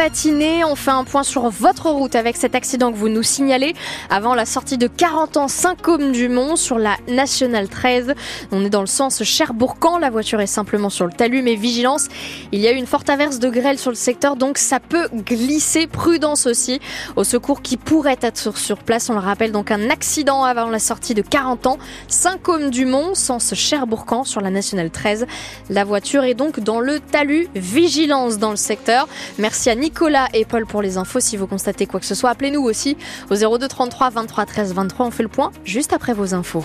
matinée. On fait un point sur votre route avec cet accident que vous nous signalez avant la sortie de 40 ans Saint-Côme-du-Mont sur la Nationale 13. On est dans le sens Cherbourg-Camp. La voiture est simplement sur le talus, mais vigilance. Il y a eu une forte averse de grêle sur le secteur, donc ça peut glisser. Prudence aussi. Au secours qui pourrait être sur place. On le rappelle, donc un accident avant la sortie de 40 ans. Saint-Côme-du-Mont, sens Cherbourg-Camp sur la Nationale 13. La voiture est donc dans le talus. Vigilance dans le secteur. Merci à Nicolas et Paul pour les infos. Si vous constatez quoi que ce soit, appelez-nous aussi au 02 33 23 13 23. On fait le point juste après vos infos.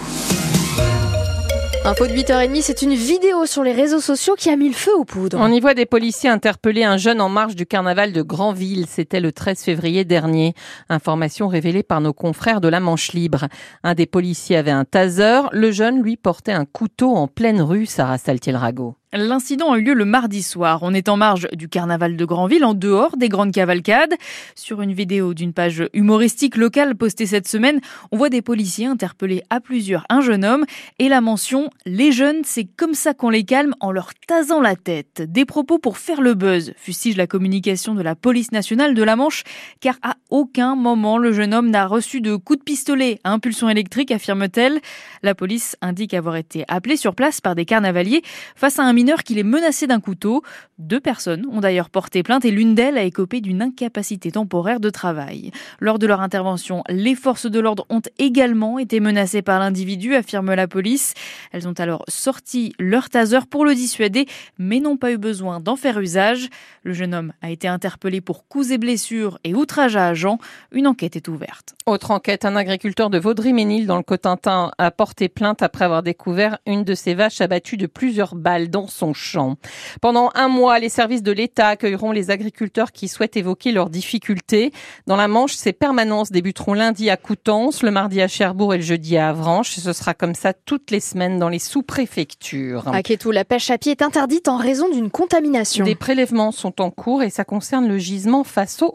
Info de 8h30, c'est une vidéo sur les réseaux sociaux qui a mis le feu aux poudres. On y voit des policiers interpeller un jeune en marge du carnaval de Granville. C'était le 13 février dernier. Information révélée par nos confrères de la Manche Libre. Un des policiers avait un taser. Le jeune, lui, portait un couteau en pleine rue, Sarah Saltiel-Rago. L'incident a eu lieu le mardi soir. On est en marge du carnaval de Granville, en dehors des grandes cavalcades. Sur une vidéo d'une page humoristique locale postée cette semaine, on voit des policiers interpeller à plusieurs un jeune homme et la mention Les jeunes, c'est comme ça qu'on les calme en leur tasant la tête. Des propos pour faire le buzz, fustige la communication de la police nationale de la Manche, car à aucun moment le jeune homme n'a reçu de coup de pistolet à impulsion électrique, affirme-t-elle. La police indique avoir été appelée sur place par des carnavaliers face à un qu'il est menacé d'un couteau. Deux personnes ont d'ailleurs porté plainte et l'une d'elles a écopé d'une incapacité temporaire de travail. Lors de leur intervention, les forces de l'ordre ont également été menacées par l'individu, affirme la police. Elles ont alors sorti leur taser pour le dissuader, mais n'ont pas eu besoin d'en faire usage. Le jeune homme a été interpellé pour coups et blessures et outrage à agent. Une enquête est ouverte. Autre enquête, un agriculteur de Vaudry-Ménil dans le Cotentin a porté plainte après avoir découvert une de ses vaches abattue de plusieurs balles dans son champ. Pendant un mois, les services de l'État accueilleront les agriculteurs qui souhaitent évoquer leurs difficultés. Dans la Manche, ces permanences débuteront lundi à Coutances, le mardi à Cherbourg et le jeudi à Avranches. Ce sera comme ça toutes les semaines dans les sous-préfectures. À Kétou, la pêche à pied est interdite en raison d'une contamination. Des prélèvements sont en cours et ça concerne le gisement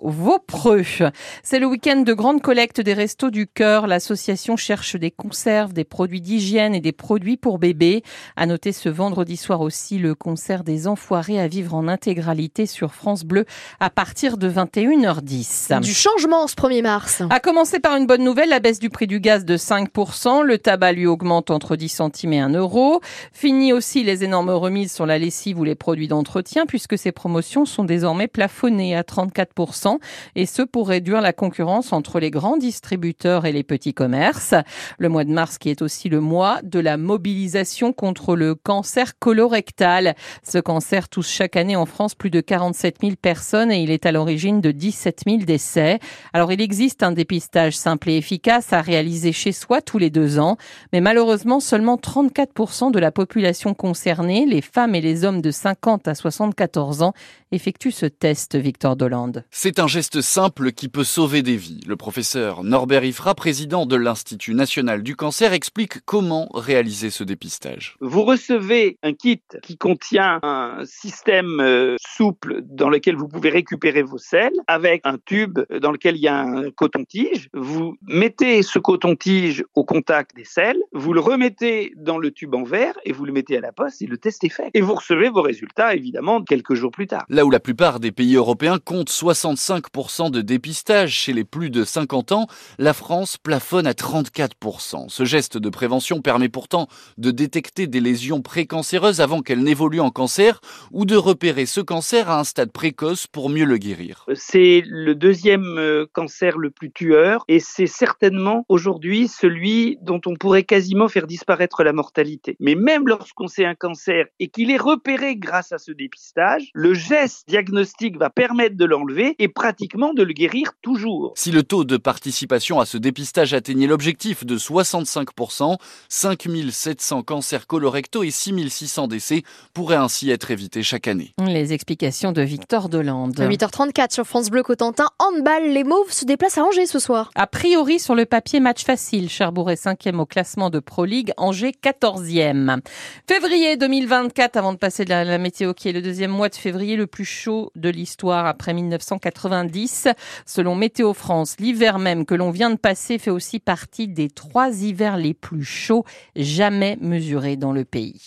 au Vaupreux. C'est le week-end de grande collecte des restos du cœur. L'association cherche des conserves, des produits d'hygiène et des produits pour bébés. À noter ce vendredi soir aussi le concert des Enfoirés à vivre en intégralité sur France Bleu à partir de 21h10. Du changement ce 1er mars. À commencer par une bonne nouvelle, la baisse du prix du gaz de 5%. Le tabac lui augmente entre 10 centimes et 1 euro. Fini aussi les énormes remises sur la lessive ou les produits d'entretien puisque ces promotions sont désormais plafonnées à 34% et ce pour réduire la concurrence entre les grands distributeurs et les petits commerces. Le mois de mars qui est aussi le mois de la mobilisation contre le cancer colorectal ce cancer touche chaque année en France plus de 47 000 personnes et il est à l'origine de 17 000 décès. Alors il existe un dépistage simple et efficace à réaliser chez soi tous les deux ans, mais malheureusement seulement 34% de la population concernée, les femmes et les hommes de 50 à 74 ans, effectuent ce test, Victor Dolande. C'est un geste simple qui peut sauver des vies. Le professeur Norbert Ifra, président de l'Institut national du cancer, explique comment réaliser ce dépistage. Vous recevez un kit qui contient un système euh, souple dans lequel vous pouvez récupérer vos selles avec un tube dans lequel il y a un coton-tige. Vous mettez ce coton-tige au contact des selles, vous le remettez dans le tube en verre et vous le mettez à la poste et le test est fait. Et vous recevez vos résultats évidemment quelques jours plus tard. Là où la plupart des pays européens comptent 65% de dépistage chez les plus de 50 ans, la France plafonne à 34%. Ce geste de prévention permet pourtant de détecter des lésions précancéreuses avant qu'elle n'évolue en cancer ou de repérer ce cancer à un stade précoce pour mieux le guérir. C'est le deuxième euh, cancer le plus tueur et c'est certainement aujourd'hui celui dont on pourrait quasiment faire disparaître la mortalité. Mais même lorsqu'on sait un cancer et qu'il est repéré grâce à ce dépistage, le geste diagnostique va permettre de l'enlever et pratiquement de le guérir toujours. Si le taux de participation à ce dépistage atteignait l'objectif de 65%, 5700 cancers colorectaux et 6600 décès pourrait ainsi être évité chaque année. Les explications de Victor Delande. 8h34 sur France Bleu Cotentin. Handball, les Mauves se déplacent à Angers ce soir. A priori, sur le papier, match facile. Cherbourg est 5 au classement de Pro League, Angers 14e. Février 2024, avant de passer de la, météo qui est le deuxième mois de février le plus chaud de l'histoire après 1990. Selon Météo France, l'hiver même que l'on vient de passer fait aussi partie des trois hivers les plus chauds jamais mesurés dans le pays.